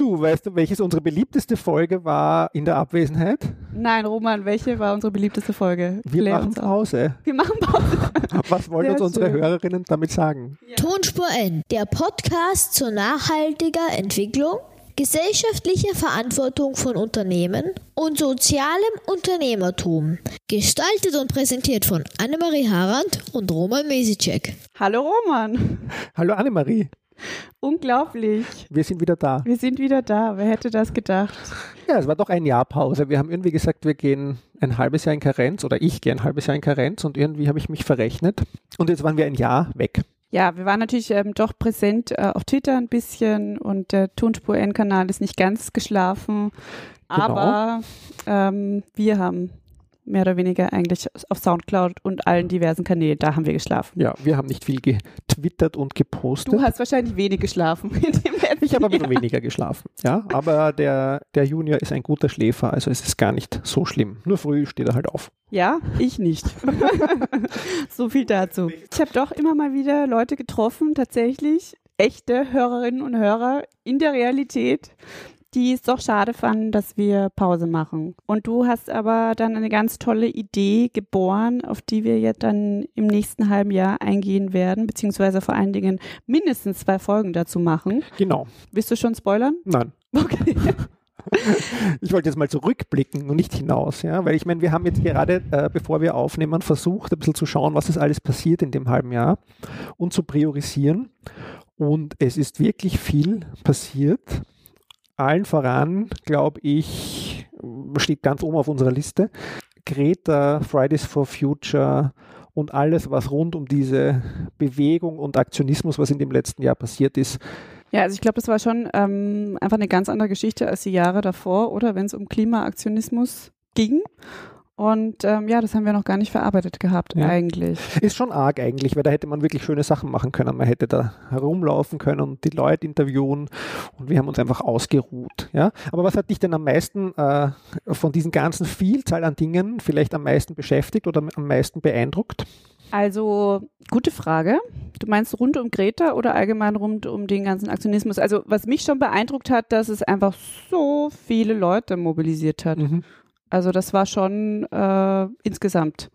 Du, weißt du, welches unsere beliebteste Folge war in der Abwesenheit? Nein, Roman, welche war unsere beliebteste Folge? Wir Klär machen. Pause. Wir machen Pause. Was wollen Sehr uns unsere schön. Hörerinnen damit sagen? Tonspur N, der Podcast zur nachhaltiger Entwicklung, gesellschaftlicher Verantwortung von Unternehmen und sozialem Unternehmertum. Gestaltet und präsentiert von Annemarie Harand und Roman Mesicek. Hallo Roman. Hallo Annemarie, Unglaublich. wir sind wieder da. Wir sind wieder da. Wer hätte das gedacht? Ja, es war doch ein Jahr Pause. Wir haben irgendwie gesagt, wir gehen ein halbes Jahr in Karenz oder ich gehe ein halbes Jahr in Karenz und irgendwie habe ich mich verrechnet und jetzt waren wir ein Jahr weg. Ja, wir waren natürlich ähm, doch präsent äh, auf Twitter ein bisschen und der Tonspur N-Kanal ist nicht ganz geschlafen, Genau. aber ähm, wir haben mehr oder weniger eigentlich auf Soundcloud und allen diversen Kanälen, da haben wir geschlafen. Ja, wir haben nicht viel getwittert und gepostet. Du hast wahrscheinlich wenig geschlafen in dem ich habe ein Jahr. bisschen weniger geschlafen. Ja, aber der, der Junior ist ein guter Schläfer, also es ist gar nicht so schlimm. Nur früh steht er halt auf. Ja, ich nicht. so viel dazu. Ich habe doch immer mal wieder Leute getroffen, tatsächlich echte Hörerinnen und Hörer in der Realität, die es doch schade fanden, dass wir Pause machen. Und du hast aber dann eine ganz tolle Idee geboren, auf die wir jetzt dann im nächsten halben Jahr eingehen werden, beziehungsweise vor allen Dingen mindestens zwei Folgen dazu machen. Genau. Willst du schon spoilern? Nein. Okay. Ich wollte jetzt mal zurückblicken und nicht hinaus, ja, weil ich meine, wir haben jetzt gerade, äh, bevor wir aufnehmen, versucht, ein bisschen zu schauen, was ist alles passiert in dem halben Jahr und zu priorisieren. Und es ist wirklich viel passiert. Allen voran, glaube ich, steht ganz oben auf unserer Liste. Greta, Fridays for Future und alles, was rund um diese Bewegung und Aktionismus, was in dem letzten Jahr passiert ist, Ja, also ich glaube, das war schon ähm, einfach eine ganz andere Geschichte als die Jahre davor, oder wenn es um Klimaaktionismus ging. Und ähm, ja, das haben wir noch gar nicht verarbeitet gehabt Ja. eigentlich. Ist schon arg eigentlich, weil da hätte man wirklich schöne Sachen machen können. Man hätte da herumlaufen können und die Leute interviewen und wir haben uns einfach ausgeruht. Ja? Aber was hat dich denn am meisten äh, von diesen ganzen Vielzahl an Dingen vielleicht am meisten beschäftigt oder am meisten beeindruckt? Also, gute Frage. Du meinst rund um Greta oder allgemein rund um den ganzen Aktionismus? Also, was mich schon beeindruckt hat, dass es einfach so viele Leute mobilisiert hat. Mhm. Also das war schon äh, insgesamt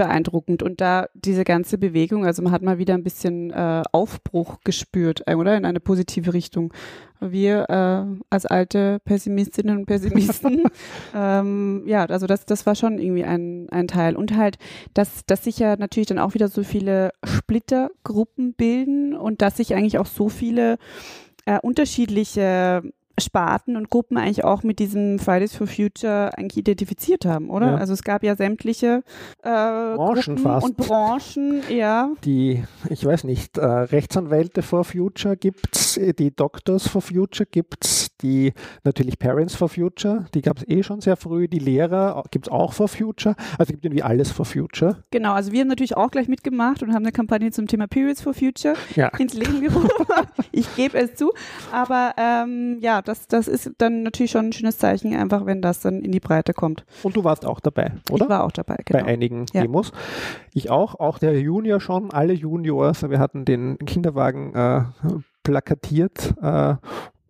beeindruckend. Und da diese ganze Bewegung, also man hat mal wieder ein bisschen äh, Aufbruch gespürt, äh, oder? In eine positive Richtung. Wir äh, als alte Pessimistinnen und Pessimisten, ähm, ja, also das, das war schon irgendwie ein, ein Teil. Und halt, dass, dass sich ja natürlich dann auch wieder so viele Splittergruppen bilden und dass sich eigentlich auch so viele äh, unterschiedliche Sparten und Gruppen eigentlich auch mit diesem Fridays for Future eigentlich identifiziert haben, oder? Ja. Also es gab ja sämtliche äh, Branchen Gruppen fast. und Branchen, ja. Die, ich weiß nicht, äh, Rechtsanwälte for Future gibt's, die Doctors for Future gibt's, die natürlich Parents for Future, die gab es eh schon sehr früh, die Lehrer gibt's auch for Future, also es gibt irgendwie alles for Future. Genau, also wir haben natürlich auch gleich mitgemacht und haben eine Kampagne zum Thema Periods for Future Ja. ins Leben gerufen. ich gebe es zu. Aber ähm, ja, das, das ist dann natürlich schon ein schönes Zeichen, einfach wenn das dann in die Breite kommt. Und du warst auch dabei, oder? Ich war auch dabei, genau. bei einigen Ja. Demos. Ich auch, auch der Junior schon, alle Juniors. Wir hatten den Kinderwagen äh, plakatiert äh,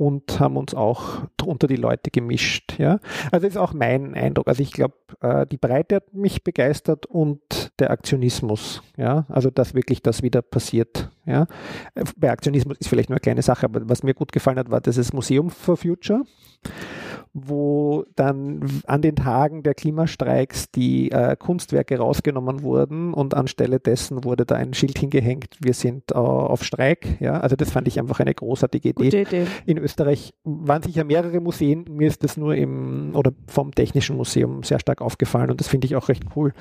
und haben uns auch unter die Leute gemischt. Ja? Also das ist auch mein Eindruck. Also ich glaube, äh, die Breite hat mich begeistert und der Aktionismus. Ja? Also dass wirklich das wieder passiert. Ja? Äh, Bei Aktionismus ist vielleicht nur eine kleine Sache, aber was mir gut gefallen hat, war dieses Museum for Future wo dann an den Tagen der Klimastreiks die äh, Kunstwerke rausgenommen wurden und anstelle dessen wurde da ein Schild hingehängt, wir sind äh, auf Streik. Ja, also das fand ich einfach eine großartige Idee. Gute Idee. In Österreich waren sicher mehrere Museen, mir ist das nur im oder vom Technischen Museum sehr stark aufgefallen und das finde ich auch recht cool,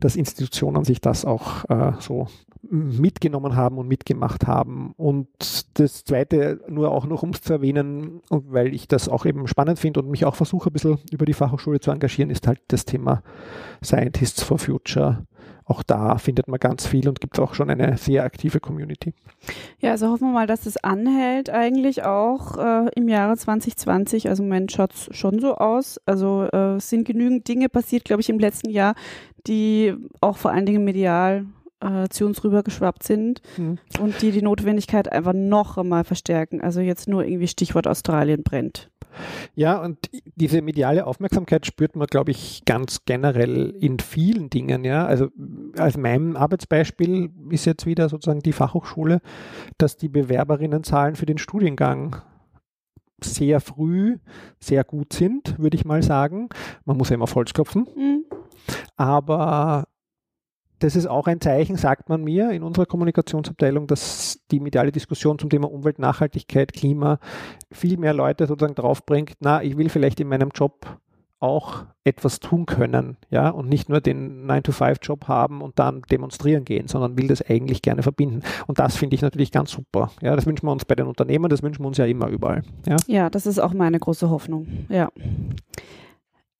dass Institutionen sich das auch äh, so mitgenommen haben und mitgemacht haben. Und das Zweite, nur auch noch um es zu erwähnen, weil ich das auch eben spannend finde und mich auch versuche, ein bisschen über die Fachhochschule zu engagieren, ist halt das Thema Scientists for Future. Auch da findet man ganz viel und gibt auch schon eine sehr aktive Community. Ja, also hoffen wir mal, dass es anhält eigentlich auch äh, im Jahre 2020. Also im Moment schaut es schon so aus. Also äh, sind genügend Dinge passiert, glaube ich, im letzten Jahr, die auch vor allen Dingen medial äh, zu uns rübergeschwappt sind Mhm. und die die Notwendigkeit einfach noch einmal verstärken. Also jetzt nur irgendwie Stichwort Australien brennt. Ja, und diese mediale Aufmerksamkeit spürt man, glaube ich, ganz generell in vielen Dingen. Ja, also als mein Arbeitsbeispiel ist jetzt wieder sozusagen die Fachhochschule, dass die Bewerberinnenzahlen für den Studiengang sehr früh sehr gut sind, würde ich mal sagen. Man muss ja immer auf Holz klopfen. Mhm. Aber das ist auch ein Zeichen, sagt man mir in unserer Kommunikationsabteilung, dass die mediale Diskussion zum Thema Umwelt, Nachhaltigkeit, Klima viel mehr Leute sozusagen draufbringt, na, ich will vielleicht in meinem Job auch etwas tun können, ja, und nicht nur den 9-to-5-Job haben und dann demonstrieren gehen, sondern will das eigentlich gerne verbinden. Und das finde ich natürlich ganz super. Ja, das wünschen wir uns bei den Unternehmen, das wünschen wir uns ja immer überall. Ja. Ja, das ist auch meine große Hoffnung. Ja.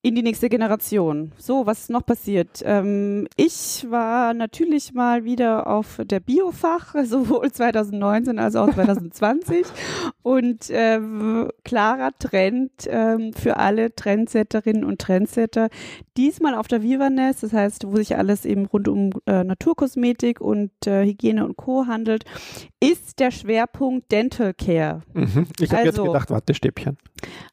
In die nächste Generation. So, was ist noch passiert? Ähm, ich war natürlich mal wieder auf der Biofach, sowohl 2019 als auch 2020. Und ähm, klarer Trend ähm, für alle Trendsetterinnen und Trendsetter. Diesmal auf der Vivanes, das heißt, wo sich alles eben rund um äh, Naturkosmetik und äh, Hygiene und Co. handelt, ist der Schwerpunkt Dental Care. Mhm. Ich habe Also- jetzt gedacht, Wattestäbchen.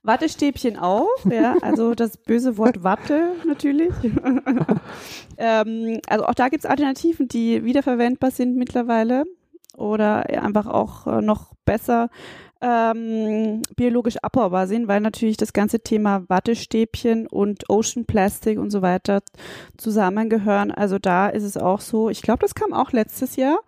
Wattestäbchen auch, ja, also das böse Wort Watte natürlich. ähm, also auch da gibt es Alternativen, die wiederverwendbar sind mittlerweile oder einfach auch äh, noch besser ähm, biologisch abbaubar sind, weil natürlich das ganze Thema Wattestäbchen und Ocean Plastic und so weiter zusammengehören. Also da ist es auch so, ich glaube, das kam auch letztes Jahr,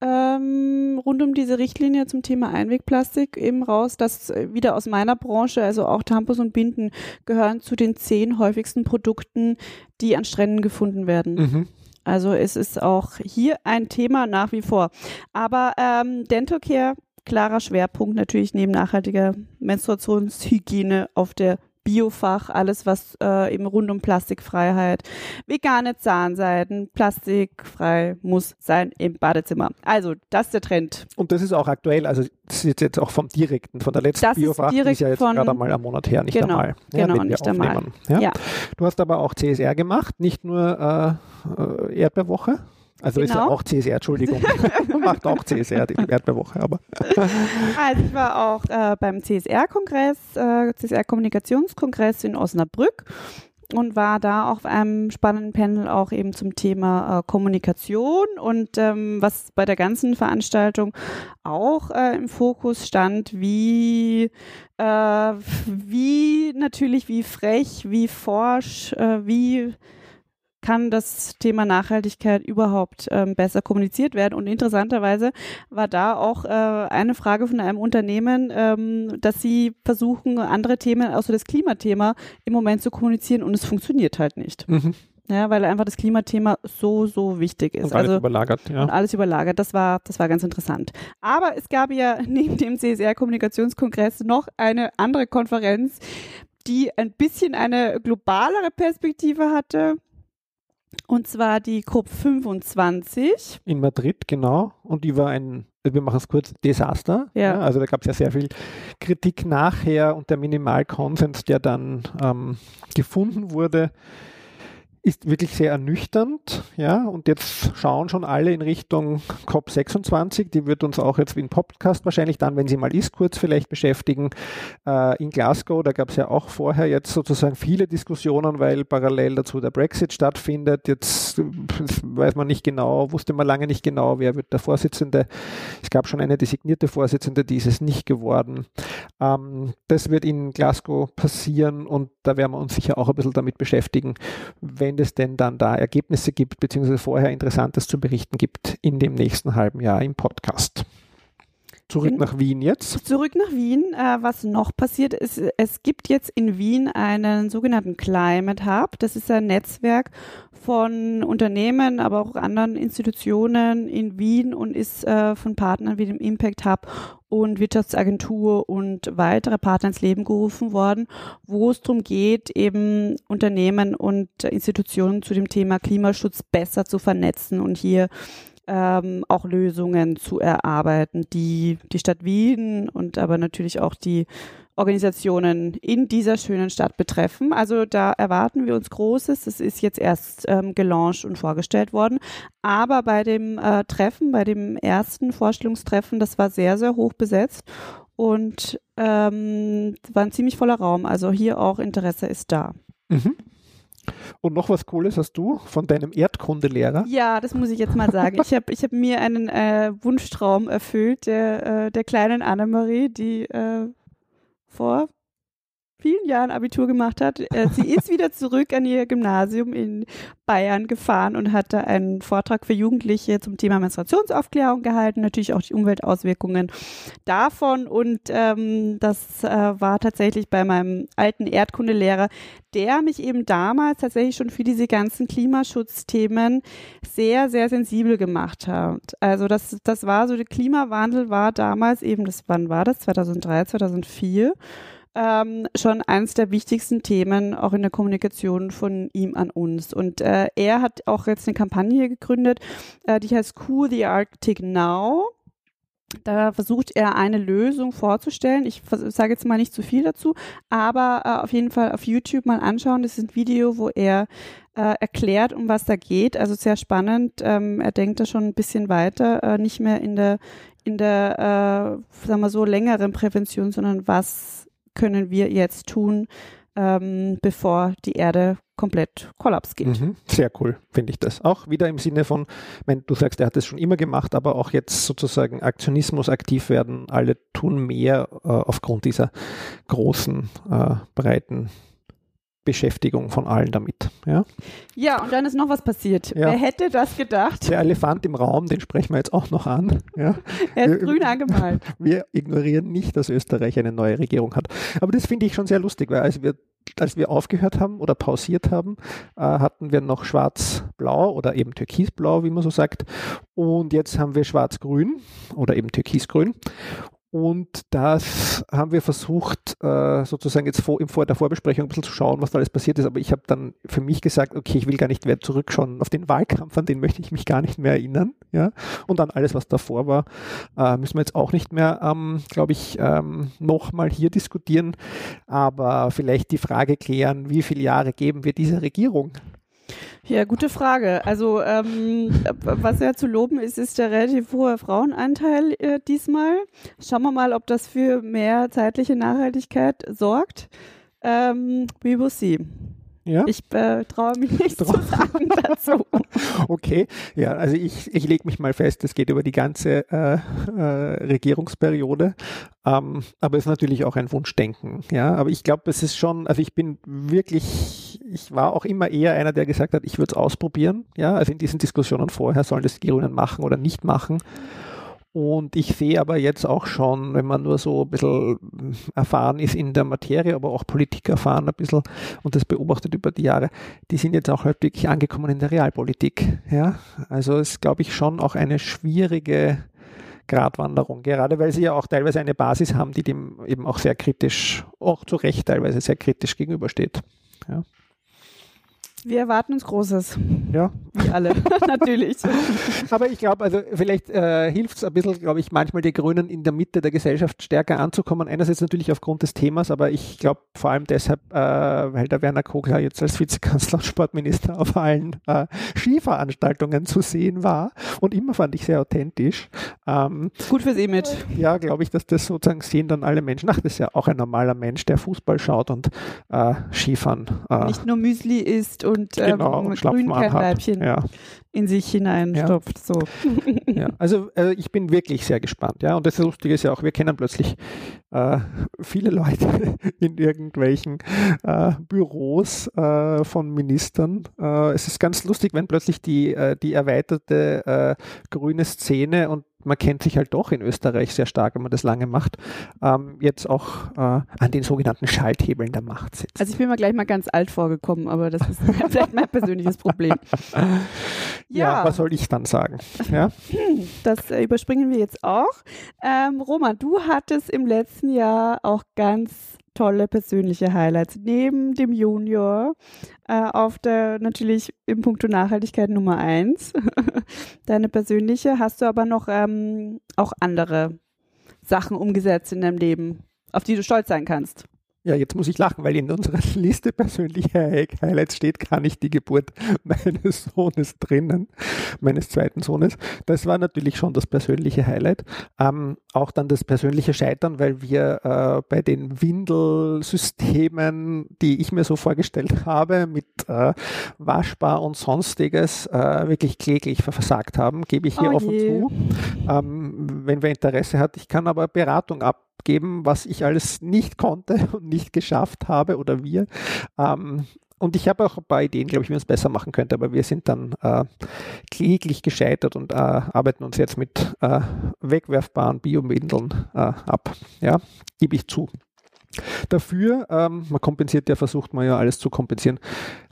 ähm, rund um diese Richtlinie zum Thema Einwegplastik eben raus, dass äh, wieder aus meiner Branche, also auch Tampons und Binden, gehören zu den zehn häufigsten Produkten, die an Stränden gefunden werden. Mhm. Also es ist auch hier ein Thema nach wie vor. Aber ähm, Dental Care, klarer Schwerpunkt natürlich neben nachhaltiger Menstruationshygiene auf der Biofach, alles was äh, eben rund um Plastikfreiheit, vegane Zahnseiden, plastikfrei muss sein im Badezimmer. Also das ist der Trend. Und das ist auch aktuell, also das ist jetzt auch vom direkten, von der letzten Das Biofach, die ist ja jetzt von- gerade einmal einen Monat her, nicht Genau, einmal. genau, wenn wir nicht einmal. Ja? Ja. Du hast aber auch CSR gemacht, nicht nur äh, äh, Erdbeerwoche. Also ist ja Genau. auch CSR, Entschuldigung. Macht auch CSR, die Erdbeerwoche, aber Also ich war auch äh, beim CSR-Kongress, äh, CSR-Kommunikationskongress in Osnabrück und war da auf einem spannenden Panel auch eben zum Thema äh, Kommunikation und ähm, was bei der ganzen Veranstaltung auch äh, im Fokus stand, wie äh, wie natürlich wie frech, wie forsch, äh, wie kann das Thema Nachhaltigkeit überhaupt ähm, besser kommuniziert werden. Und interessanterweise war da auch äh, eine Frage von einem Unternehmen, ähm, dass sie versuchen, andere Themen außer das Klimathema im Moment zu kommunizieren und es funktioniert halt nicht. mhm. Ja, weil einfach das Klimathema so, so wichtig ist. und alles also überlagert. Ja. und alles überlagert. Das war, das war ganz interessant. Aber es gab ja neben dem CSR-Kommunikationskongress noch eine andere Konferenz, die ein bisschen eine globalere Perspektive hatte. Und zwar die COP25. In Madrid, genau. Und die war ein, wir machen es kurz, Desaster. Ja. also da gab es ja sehr viel Kritik nachher und der Minimalkonsens, der dann ähm, gefunden wurde, ist wirklich sehr ernüchternd, ja, und jetzt schauen schon alle in Richtung COP26, die wird uns auch jetzt wie ein Podcast wahrscheinlich dann, wenn sie mal ist, kurz vielleicht beschäftigen. Äh, in Glasgow, da gab es ja auch vorher jetzt sozusagen viele Diskussionen, weil parallel dazu der Brexit stattfindet. Jetzt weiß man nicht genau, wusste man lange nicht genau, wer wird der Vorsitzende. Es gab schon eine designierte Vorsitzende, die ist es nicht geworden. Ähm, das wird in Glasgow passieren und da werden wir uns sicher auch ein bisschen damit beschäftigen, wenn es denn dann da Ergebnisse gibt, beziehungsweise vorher Interessantes zu berichten gibt in dem nächsten halben Jahr im Podcast. Zurück Gen- nach Wien jetzt. Zurück nach Wien. Äh, was noch passiert ist, es gibt jetzt in Wien einen sogenannten Climate Hub. Das ist ein Netzwerk von Unternehmen, aber auch anderen Institutionen in Wien und ist äh, von Partnern wie dem Impact Hub und Wirtschaftsagentur und weitere Partner ins Leben gerufen worden, wo es darum geht, eben Unternehmen und Institutionen zu dem Thema Klimaschutz besser zu vernetzen und hier ähm, auch Lösungen zu erarbeiten, die die Stadt Wien und aber natürlich auch die Organisationen in dieser schönen Stadt betreffen. Also da erwarten wir uns Großes. Das ist jetzt erst ähm, gelauncht und vorgestellt worden. Aber bei dem äh, Treffen, bei dem ersten Vorstellungstreffen, das war sehr, sehr hoch besetzt und ähm, war ein ziemlich voller Raum. Also hier auch Interesse ist da. Mhm. Und noch was Cooles hast du von deinem Erdkundelehrer? Ja, das muss ich jetzt mal sagen. Ich habe ich hab mir einen äh, Wunschtraum erfüllt, der, äh, der kleinen Annemarie, die äh, vor vielen Jahren Abitur gemacht hat. Äh, sie ist wieder zurück an ihr Gymnasium in Bayern gefahren und hat da einen Vortrag für Jugendliche zum Thema Menstruationsaufklärung gehalten, natürlich auch die Umweltauswirkungen davon. Und ähm, das äh, war tatsächlich bei meinem alten Erdkundelehrer, der mich eben damals tatsächlich schon für diese ganzen Klimaschutzthemen sehr, sehr sensibel gemacht hat. Also das, das war so, der Klimawandel war damals eben, das wann war das? 2003, 2004 ähm, schon eines der wichtigsten Themen auch in der Kommunikation von ihm an uns. Und äh, er hat auch jetzt eine Kampagne gegründet, äh, die heißt Cool the Arctic Now. Da versucht er eine Lösung vorzustellen. Ich sage jetzt mal nicht zu viel dazu, aber äh, auf jeden Fall auf YouTube mal anschauen. Das ist ein Video, wo er äh, erklärt, um was da geht. Also sehr spannend. Ähm, er denkt da schon ein bisschen weiter, äh, nicht mehr in der in der, äh, sagen wir so, längeren Prävention, sondern was können wir jetzt tun, ähm, bevor die Erde komplett kollaps geht. Mhm, sehr cool, finde ich das. Auch wieder im Sinne von, wenn du sagst, er hat das schon immer gemacht, aber auch jetzt sozusagen Aktionismus aktiv werden. Alle tun mehr äh, aufgrund dieser großen, äh, breiten Beschäftigung von allen damit. Ja, ja und dann ist noch was passiert. Ja. Wer hätte das gedacht? Der Elefant im Raum, den sprechen wir jetzt auch noch an. Ja. Er ist wir, grün angemalt. Wir ignorieren nicht, dass Österreich eine neue Regierung hat. Aber das finde ich schon sehr lustig, weil als wir als wir aufgehört haben oder pausiert haben, äh, hatten wir noch schwarz-blau oder eben türkisblau, wie man so sagt. Und jetzt haben wir schwarz-grün oder eben türkisgrün. Und das haben wir versucht, äh, sozusagen jetzt vor, im vor der Vorbesprechung ein bisschen zu schauen, was da alles passiert ist. Aber ich habe dann für mich gesagt, okay, ich will gar nicht mehr zurückschauen auf den Wahlkampf, an den möchte ich mich gar nicht mehr erinnern. Ja? Und an alles, was davor war, äh, müssen wir jetzt auch nicht mehr, ähm, glaube ich, ähm, nochmal hier diskutieren. Aber vielleicht die Frage klären, wie viele Jahre geben wir dieser Regierung? Ja, gute Frage. Also ähm, was ja zu loben ist, ist der relativ hohe Frauenanteil äh, diesmal. Schauen wir mal, ob das für mehr zeitliche Nachhaltigkeit sorgt. Ähm, we will see. Ja? Ich äh, traue mich nicht Trau zu sagen dazu. Okay, ja, also ich, ich lege mich mal fest, es geht über die ganze äh, äh, Regierungsperiode, ähm, aber es ist natürlich auch ein Wunschdenken. Ja, aber ich glaube, es ist schon, also ich bin wirklich, ich war auch immer eher einer, der gesagt hat, ich würde es ausprobieren. Ja, also in diesen Diskussionen vorher sollen das die Grünen machen oder nicht machen. Und ich sehe aber jetzt auch schon, wenn man nur so ein bisschen erfahren ist in der Materie, aber auch Politik erfahren ein bisschen und das beobachtet über die Jahre, die sind jetzt auch halt wirklich angekommen in der Realpolitik. Ja? Also es ist, glaube ich, schon auch eine schwierige Gratwanderung, gerade weil sie ja auch teilweise eine Basis haben, die dem eben auch sehr kritisch, auch zu Recht teilweise sehr kritisch gegenübersteht. Ja. Wir erwarten uns Großes. Ja. Wie alle, natürlich. Aber ich glaube, also vielleicht äh, hilft es ein bisschen, glaube ich, manchmal die Grünen in der Mitte der Gesellschaft stärker anzukommen. Einerseits natürlich aufgrund des Themas, aber ich glaube vor allem deshalb, äh, weil der Werner Kogler jetzt als Vizekanzler und Sportminister auf allen äh, Skiveranstaltungen zu sehen war. Und immer fand ich sehr authentisch. Ähm, Gut fürs Image. Ja, glaube ich, dass das sozusagen sehen dann alle Menschen. Ach, das ist ja auch ein normaler Mensch, der Fußball schaut und äh, Skifahren. Äh, Nicht nur Müsli isst und genau, ähm, Grünkernleibchen ja. in sich hineinstopft. Ja. So. Ja. Also äh, ich bin wirklich sehr gespannt. Ja, und das Lustige ist ja auch, wir kennen plötzlich äh, viele Leute in irgendwelchen äh, Büros äh, von Ministern. Äh, es ist ganz lustig, wenn plötzlich die, äh, die erweiterte grüne Szene und man kennt sich halt doch in Österreich sehr stark, wenn man das lange macht, ähm, jetzt auch äh, an den sogenannten Schalthebeln der Macht sitzt. Also ich bin mir gleich mal ganz alt vorgekommen, aber das ist vielleicht mein persönliches Problem. Ja. ja. was soll ich dann sagen? Ja? Das äh, überspringen wir jetzt auch. Ähm, Roman, du hattest im letzten Jahr auch ganz tolle persönliche Highlights. Neben dem Junior äh, auf der natürlich im Punkto Nachhaltigkeit Nummer eins. Deine persönliche. Hast du aber noch ähm, auch andere Sachen umgesetzt in deinem Leben? auf die du stolz sein kannst. Ja, jetzt muss ich lachen, weil in unserer Liste persönlicher Highlights steht gar nicht die Geburt meines Sohnes drinnen, meines zweiten Sohnes. Das war natürlich schon das persönliche Highlight. Ähm, auch dann das persönliche Scheitern, weil wir äh, bei den Windelsystemen, die ich mir so vorgestellt habe, mit äh, waschbar und sonstiges, äh, wirklich kläglich versagt haben, gebe ich hier Oh offen je. zu. Ähm, wenn wer Interesse hat, ich kann aber Beratung ab geben, was ich alles nicht konnte und nicht geschafft habe oder wir. Ähm, und ich habe auch ein paar Ideen, glaube ich, wie man es besser machen könnte, aber wir sind dann äh, kläglich gescheitert und äh, arbeiten uns jetzt mit äh, wegwerfbaren Biowindeln äh, ab. Ja, gebe ich zu. Dafür, ähm, man kompensiert ja, versucht man ja alles zu kompensieren,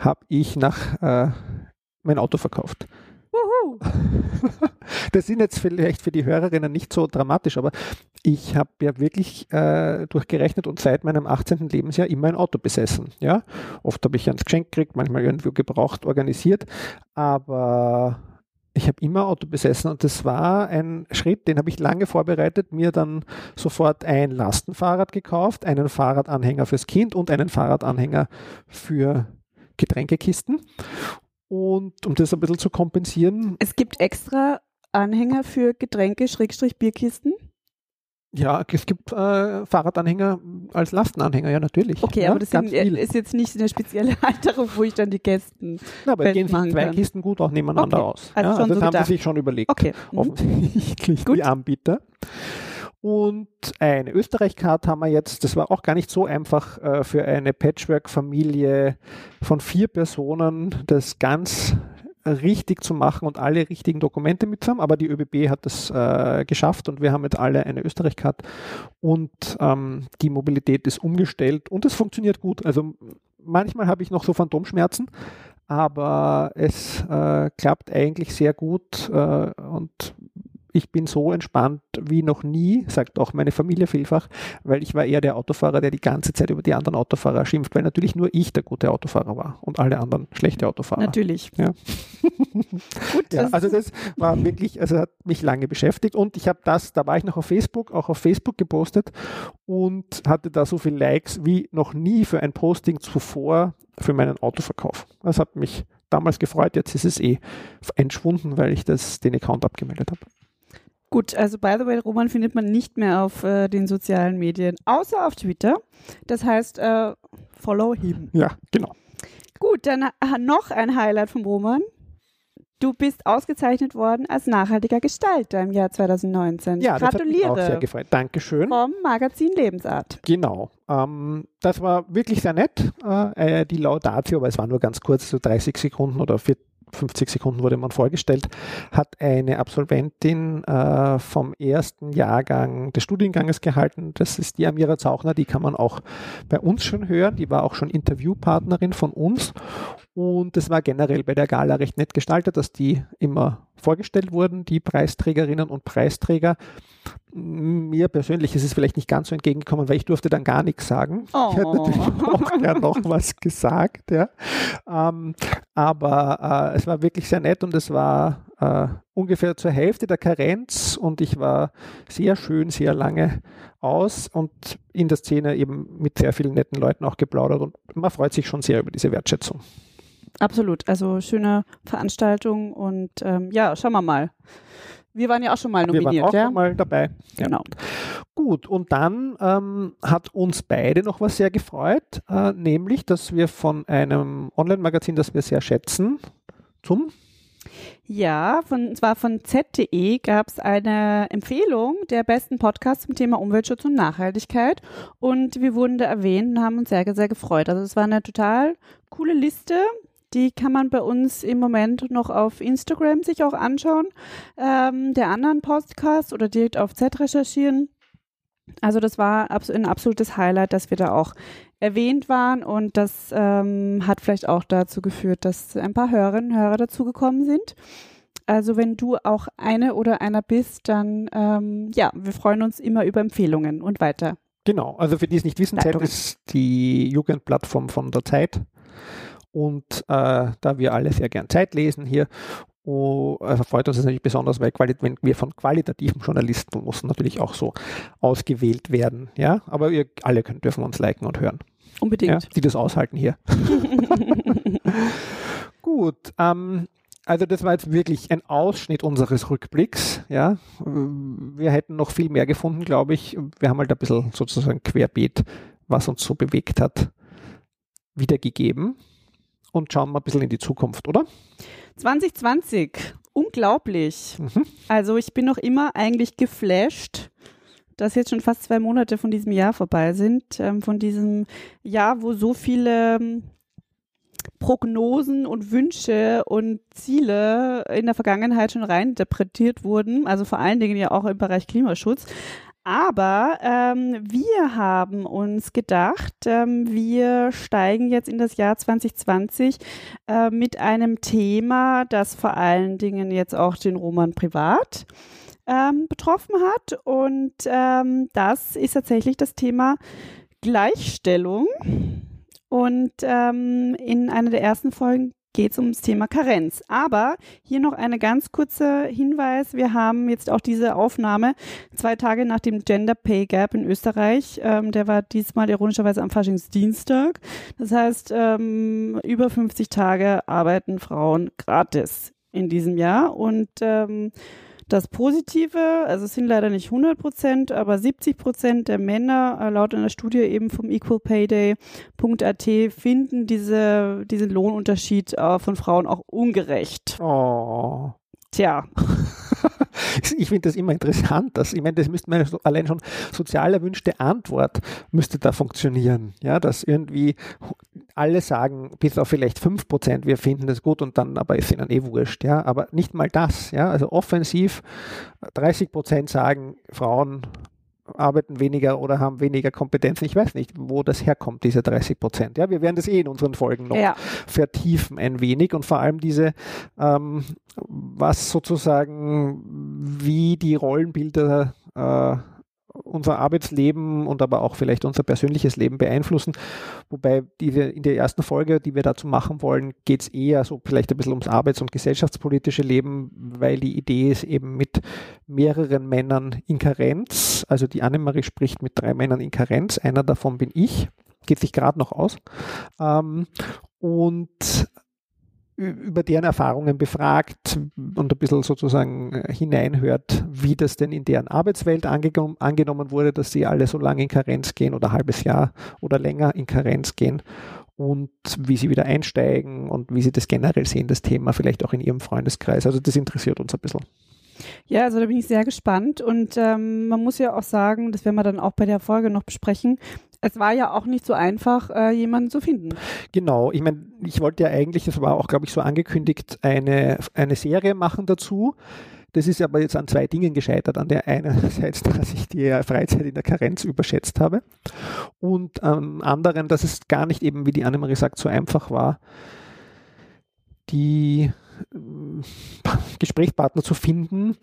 habe ich nach äh, mein Auto verkauft. Wuhu. Das sind jetzt vielleicht für die Hörerinnen nicht so dramatisch, aber ich habe ja wirklich äh, durchgerechnet und seit meinem 18. Lebensjahr immer ein Auto besessen. Ja? Oft habe ich eins geschenkt gekriegt, manchmal irgendwo gebraucht, organisiert, aber ich habe immer Auto besessen und das war ein Schritt, den habe ich lange vorbereitet, mir dann sofort ein Lastenfahrrad gekauft, einen Fahrradanhänger fürs Kind und einen Fahrradanhänger für Getränkekisten. Und um das ein bisschen zu kompensieren, Es gibt extra Anhänger für Getränke, Schrägstrich Bierkisten. Ja, es gibt äh, Fahrradanhänger als Lastenanhänger, ja natürlich. Okay, ja, aber das sind, ist jetzt nicht eine spezielle Halterung, wo ich dann die Kästen. Na, aber gehen sich zwei. Kisten gut auch nebeneinander Okay, aus. also ja, also so das haben gedacht. sie sich schon überlegt. Okay. Mhm. Offensichtlich Gut. die Anbieter. Und eine Österreich-Card haben wir jetzt, das war auch gar nicht so einfach äh, für eine Patchwork-Familie von vier Personen, das ganz richtig zu machen und alle richtigen Dokumente mitzuhaben, aber die ÖBB hat das äh, geschafft und wir haben jetzt alle eine Österreich-Card und ähm, die Mobilität ist umgestellt und es funktioniert gut. Also manchmal habe ich noch so Phantomschmerzen, aber es äh, klappt eigentlich sehr gut äh, und ich bin so entspannt wie noch nie, sagt auch meine Familie vielfach, weil ich war eher der Autofahrer, der die ganze Zeit über die anderen Autofahrer schimpft, weil natürlich nur ich der gute Autofahrer war und alle anderen schlechte Autofahrer. Natürlich. Ja. Gut, Ja, also das war wirklich, also hat mich lange beschäftigt und ich habe das, da war ich noch auf Facebook, auch auf Facebook gepostet und hatte da so viele Likes wie noch nie für ein Posting zuvor für meinen Autoverkauf. Das hat mich damals gefreut, jetzt ist es eh entschwunden, weil ich das, den Account abgemeldet habe. Gut, also by the way, Roman findet man nicht mehr auf äh, den sozialen Medien, außer auf Twitter. Das heißt, äh, follow him. Ja, genau. Gut, dann äh, noch ein Highlight vom Roman. Du bist ausgezeichnet worden als nachhaltiger Gestalter im Jahr 2019. Ja, das hat mich auch sehr Gratuliere gefreut. Dankeschön. vom Magazin Lebensart. Genau. Ähm, das war wirklich sehr nett, äh, die Laudatio, aber es war nur ganz kurz, so 30 Sekunden oder 40, 50 Sekunden wurde man vorgestellt, hat eine Absolventin äh, vom ersten Jahrgang des Studienganges gehalten. Das ist die Amira Zauchner, die kann man auch bei uns schon hören. Die war auch schon Interviewpartnerin von uns. Und es war generell bei der Gala recht nett gestaltet, dass die immer vorgestellt wurden, die Preisträgerinnen und Preisträger. Mir persönlich ist es vielleicht nicht ganz so entgegengekommen, weil ich durfte dann gar nichts sagen. Ich hätte Oh. natürlich auch gern noch was gesagt, ja. Ähm, aber äh, es war wirklich sehr nett und es war äh, ungefähr zur Hälfte der Karenz und ich war sehr schön, sehr lange aus und in der Szene eben mit sehr vielen netten Leuten auch geplaudert und man freut sich schon sehr über diese Wertschätzung. Absolut, also schöne Veranstaltung und ähm, ja, schauen wir mal. Wir waren ja auch schon mal Wir waren nominiert, auch ja? schon mal dabei. Ja. Genau. Gut, und dann ähm, hat uns beide noch was sehr gefreut, äh, nämlich, dass wir von einem Online-Magazin, das wir sehr schätzen, zum Ja, von, und zwar von Z.de gab es eine Empfehlung der besten Podcasts zum Thema Umweltschutz und Nachhaltigkeit. Und wir wurden da erwähnt und haben uns sehr, sehr gefreut. Also es war eine total coole Liste. Die kann man bei uns im Moment noch auf Instagram sich auch anschauen. Ähm, der anderen Podcast oder direkt auf Z recherchieren. Also das war ein absolutes Highlight, dass wir da auch erwähnt waren und das ähm, hat vielleicht auch dazu geführt, dass ein paar Hörerinnen und Hörer dazugekommen sind. Also wenn du auch eine oder einer bist, dann ähm, ja, wir freuen uns immer über Empfehlungen und weiter. Genau, also für die es nicht wissen, Zeit Leitungen. ist die Jugendplattform von der Zeit. Und äh, da wir alle sehr gern Zeit lesen hier Oh, also freut uns das natürlich besonders, weil wenn wir von qualitativen Journalisten muss natürlich auch so ausgewählt werden. Ja, aber ihr alle könnt, dürfen uns liken und hören. Unbedingt. Ja, die das aushalten hier. Gut, ähm, also das war jetzt wirklich ein Ausschnitt unseres Rückblicks. Ja, wir hätten noch viel mehr gefunden, glaube ich. Wir haben halt ein bisschen sozusagen querbeet, was uns so bewegt hat, wiedergegeben und schauen mal ein bisschen in die Zukunft, oder? 2020, unglaublich. Mhm. Also ich bin noch immer eigentlich geflasht, dass jetzt schon fast zwei Monate von diesem Jahr vorbei sind, ähm, von diesem Jahr, wo so viele ähm, Prognosen und Wünsche und Ziele in der Vergangenheit schon reininterpretiert wurden, also vor allen Dingen ja auch im Bereich Klimaschutz. Aber ähm, wir haben uns gedacht, ähm, wir steigen jetzt in das Jahr 2020 äh, mit einem Thema, das vor allen Dingen jetzt auch den Roman privat ähm, betroffen hat. Und ähm, das ist tatsächlich das Thema Gleichstellung. Und ähm, in einer der ersten Folgen geht es ums Thema Karenz. Aber hier noch eine ganz kurze Hinweis. Wir haben jetzt auch diese Aufnahme zwei Tage nach dem Gender Pay Gap in Österreich. Ähm, der war diesmal ironischerweise am Faschingsdienstag. Das heißt, ähm, über 50 Tage arbeiten Frauen gratis in diesem Jahr. Und ähm, das Positive, also es sind leider nicht 100 Prozent, aber 70 Prozent der Männer, äh, laut einer Studie eben vom equalpayday.at, finden diese, diesen Lohnunterschied äh, von Frauen auch ungerecht. Oh. Tja. ich finde das immer interessant, dass, ich meine, das müsste man allein schon sozial erwünschte Antwort müsste da funktionieren. Ja, dass irgendwie alle sagen, bis auf vielleicht 5%, wir finden das gut und dann aber ist ihnen eh wurscht, ja, aber nicht mal das, ja, also offensiv 30% sagen, Frauen arbeiten weniger oder haben weniger Kompetenzen. Ich weiß nicht, wo das herkommt, diese 30 Prozent. Ja, wir werden das eh in unseren Folgen noch ja. vertiefen ein wenig und vor allem diese, ähm, was sozusagen, wie die Rollenbilder äh, unser Arbeitsleben und aber auch vielleicht unser persönliches Leben beeinflussen. Wobei die in der ersten Folge, die wir dazu machen wollen, geht es eher so vielleicht ein bisschen ums arbeits- und gesellschaftspolitische Leben, weil die Idee ist eben mit mehreren Männern in Karenz. Also die Annemarie spricht mit drei Männern in Karenz. Einer davon bin ich. Geht sich gerade noch aus. Ähm, und über deren Erfahrungen befragt und ein bisschen sozusagen äh, hineinhört, wie das denn in deren Arbeitswelt angenommen, wurde, dass sie alle so lange in Karenz gehen oder ein halbes Jahr oder länger in Karenz gehen und wie sie wieder einsteigen und wie sie das generell sehen, das Thema vielleicht auch in ihrem Freundeskreis. Also das interessiert uns ein bisschen. Ja, also da bin ich sehr gespannt und ähm, man muss ja auch sagen, das werden wir dann auch bei der Folge noch besprechen, es war ja auch nicht so einfach, äh, jemanden zu finden. Genau, ich meine, ich wollte ja eigentlich, das war auch, glaube ich, so angekündigt, eine, eine Serie machen dazu. Das ist aber jetzt an zwei Dingen gescheitert. An der einerseits, dass ich die Freizeit in der Karenz überschätzt habe und am anderen, dass es gar nicht eben, wie die Annemarie sagt, so einfach war, die äh, Gesprächspartner zu finden,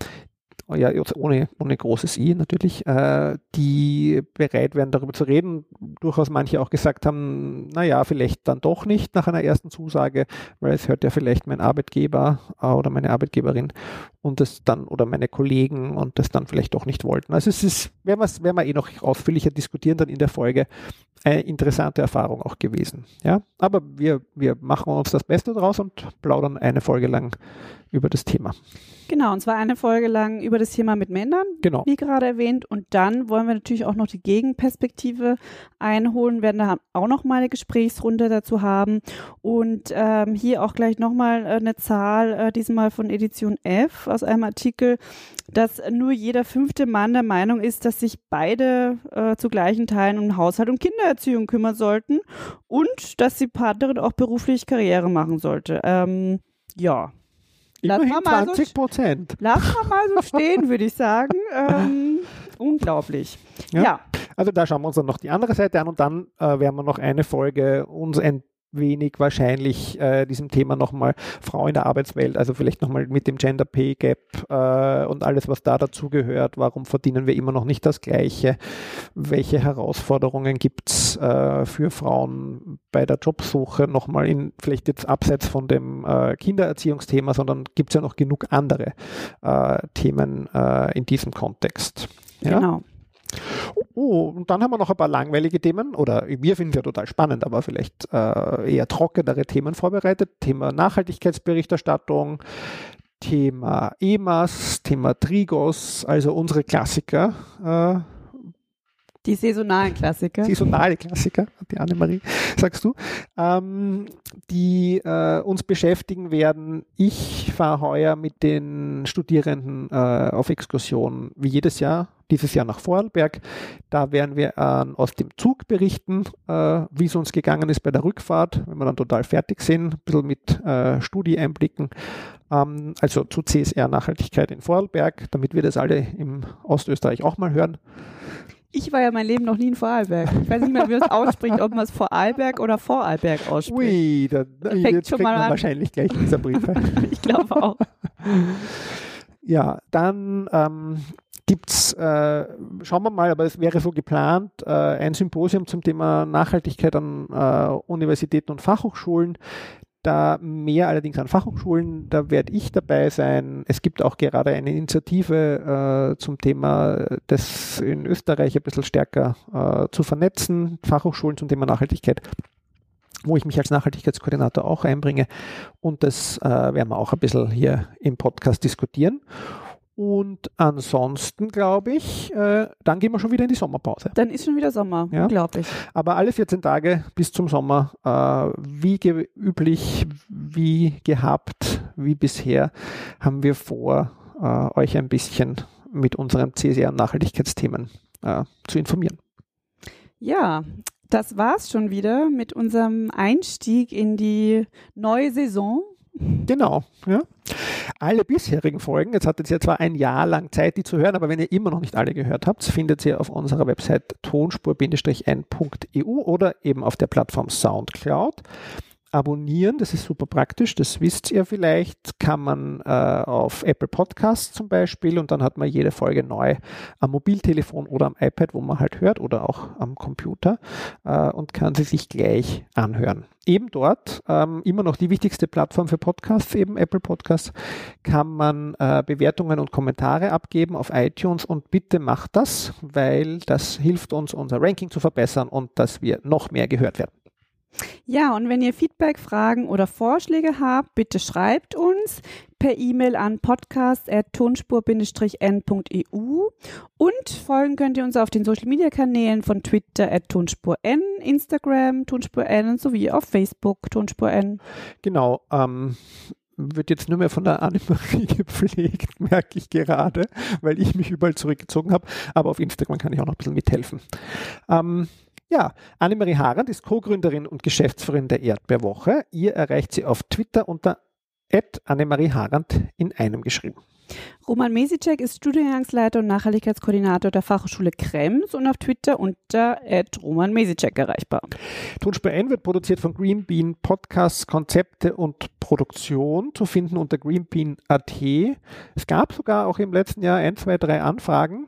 ja, ohne, ohne großes I natürlich, äh, die bereit wären, darüber zu reden. Durchaus manche auch gesagt haben, naja, vielleicht dann doch nicht nach einer ersten Zusage, weil es hört ja vielleicht mein Arbeitgeber äh, oder meine Arbeitgeberin und das dann, oder meine Kollegen und das dann vielleicht doch nicht wollten. Also es ist, werden wir, werden wir eh noch ausführlicher diskutieren dann in der Folge, eine interessante Erfahrung auch gewesen. Ja, aber wir, wir machen uns das Beste draus und plaudern eine Folge lang über das Thema. Genau, und zwar eine Folge lang über das Thema mit Männern, genau. wie gerade erwähnt. Und dann wollen wir natürlich auch noch die Gegenperspektive einholen, werden da auch noch mal eine Gesprächsrunde dazu haben. Und ähm, hier auch gleich nochmal äh, eine Zahl, äh, diesmal von Edition F aus einem Artikel, dass nur jeder fünfte Mann der Meinung ist, dass sich beide äh, zu gleichen Teilen um Haushalt und Kindererziehung kümmern sollten und dass die Partnerin auch beruflich Karriere machen sollte. Ähm, ja, Immerhin 20 Prozent. So, lass mal mal so stehen, würde ich sagen. Ähm, unglaublich. Ja. ja. Also da schauen wir uns dann noch die andere Seite an und dann äh, werden wir noch eine Folge uns ein wenig wahrscheinlich äh, diesem Thema nochmal Frau in der Arbeitswelt, also vielleicht nochmal mit dem Gender Pay Gap äh, und alles, was da dazugehört. Warum verdienen wir immer noch nicht das Gleiche? Welche Herausforderungen gibt es äh, für Frauen bei der Jobsuche? Nochmal in, vielleicht jetzt abseits von dem äh, Kindererziehungsthema, sondern gibt es ja noch genug andere äh, Themen äh, in diesem Kontext. Ja? Genau. Oh, und dann haben wir noch ein paar langweilige Themen, oder wir finden ja total spannend, aber vielleicht äh, eher trockenere Themen vorbereitet. Thema Nachhaltigkeitsberichterstattung, Thema EMAS, Thema Trigos, also unsere Klassiker. Die saisonalen Klassiker. Saisonale Klassiker, die Annemarie, sagst du, ähm, die äh, uns beschäftigen werden. Ich fahre heuer mit den Studierenden äh, auf Exkursion wie jedes Jahr, dieses Jahr nach Vorarlberg. Da werden wir äh, aus dem Zug berichten, äh, wie es uns gegangen ist bei der Rückfahrt, wenn wir dann total fertig sind, ein bisschen mit äh, Studie-Einblicken. Ähm, also zu CSR Nachhaltigkeit in Vorarlberg, damit wir das alle im Ostösterreich auch mal hören. Ich war ja mein Leben noch nie in Vorarlberg. Ich weiß nicht mehr, wie man es ausspricht, ob man es Vorarlberg oder Vorarlberg ausspricht. Ui, da, Da fängt jetzt schon mal an. wahrscheinlich gleich dieser Briefe. Ich glaube auch. Ja, dann ähm, gibt's, äh, schauen wir mal, aber es wäre so geplant, äh, ein Symposium zum Thema Nachhaltigkeit an äh, Universitäten und Fachhochschulen. Da mehr allerdings an Fachhochschulen, da werde ich dabei sein. Es gibt auch gerade eine Initiative äh, zum Thema, das in Österreich ein bisschen stärker äh, zu vernetzen, Fachhochschulen zum Thema Nachhaltigkeit wo ich mich als Nachhaltigkeitskoordinator auch einbringe. Und das äh, werden wir auch ein bisschen hier im Podcast diskutieren. Und ansonsten glaube ich, äh, dann gehen wir schon wieder in die Sommerpause. Dann ist schon wieder Sommer. Ja. Unglaublich. Aber alle 14 Tage bis zum Sommer, äh, wie üblich, wie gehabt, wie bisher, haben wir vor, äh, euch ein bisschen mit unseren CSR- und Nachhaltigkeitsthemen äh, zu informieren. Ja, das war's schon wieder mit unserem Einstieg in die neue Saison. Genau, ja. Alle bisherigen Folgen, jetzt hattet ihr zwar ein Jahr lang Zeit, die zu hören, aber wenn ihr immer noch nicht alle gehört habt, findet ihr auf unserer Website tonspur-n.eu oder eben auf der Plattform Soundcloud. Abonnieren, das ist super praktisch, das wisst ihr vielleicht, kann man äh, auf Apple Podcasts zum Beispiel und dann hat man jede Folge neu am Mobiltelefon oder am iPad, wo man halt hört oder auch am Computer äh, und kann sie sich gleich anhören. Eben dort, ähm, immer noch die wichtigste Plattform für Podcasts, eben Apple Podcasts, kann man äh, Bewertungen und Kommentare abgeben auf iTunes und bitte macht das, weil das hilft uns, unser Ranking zu verbessern und dass wir noch mehr gehört werden. Ja, und wenn ihr Feedback, Fragen oder Vorschläge habt, bitte schreibt uns per E-Mail an podcast.tonspur-n.eu und folgen könnt ihr uns auf den Social Media Kanälen von Twitter at tonspurn, Instagram tonspurn sowie auf Facebook tonspurn. Genau, ähm, wird jetzt nur mehr von der Annemarie gepflegt, merke ich gerade, weil ich mich überall zurückgezogen habe. Aber auf Instagram kann ich auch noch ein bisschen mithelfen. Ähm, ja, Annemarie Harand ist Co-Gründerin und Geschäftsführerin der Erdbeerwoche. Ihr erreicht sie auf Twitter unter Annemarie Harand in einem geschrieben. Roman Mesicek ist Studiengangsleiter und Nachhaltigkeitskoordinator der Fachhochschule Krems und auf Twitter unter Roman Mesicek erreichbar. Tonspur N wird produziert von Greenbean Podcasts, Konzepte und Produktion zu finden unter greenbean.at. Es gab sogar auch im letzten Jahr ein, zwei, drei Anfragen,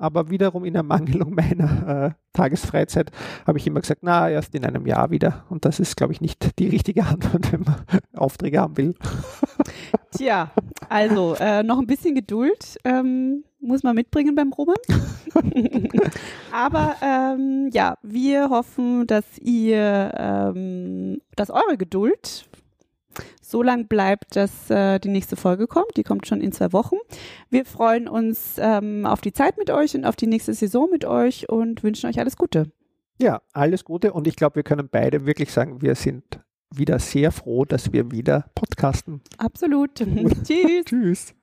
aber wiederum in Ermangelung meiner äh, Tagesfreizeit habe ich immer gesagt, na, erst in einem Jahr wieder. Und das ist, glaube ich, nicht die richtige Antwort, wenn man Aufträge haben will. Tja, also äh, noch ein bisschen Geduld ähm, muss man mitbringen beim Roman. Aber ähm, ja, wir hoffen, dass ihr, ähm, dass eure Geduld so lang bleibt, dass äh, die nächste Folge kommt. Die kommt schon in zwei Wochen. Wir freuen uns ähm, auf die Zeit mit euch und auf die nächste Saison mit euch und wünschen euch alles Gute. Ja, alles Gute und ich glaube, wir können beide wirklich sagen, wir sind wieder sehr froh, dass wir wieder podcasten. Absolut. Tschüss. Tschüss.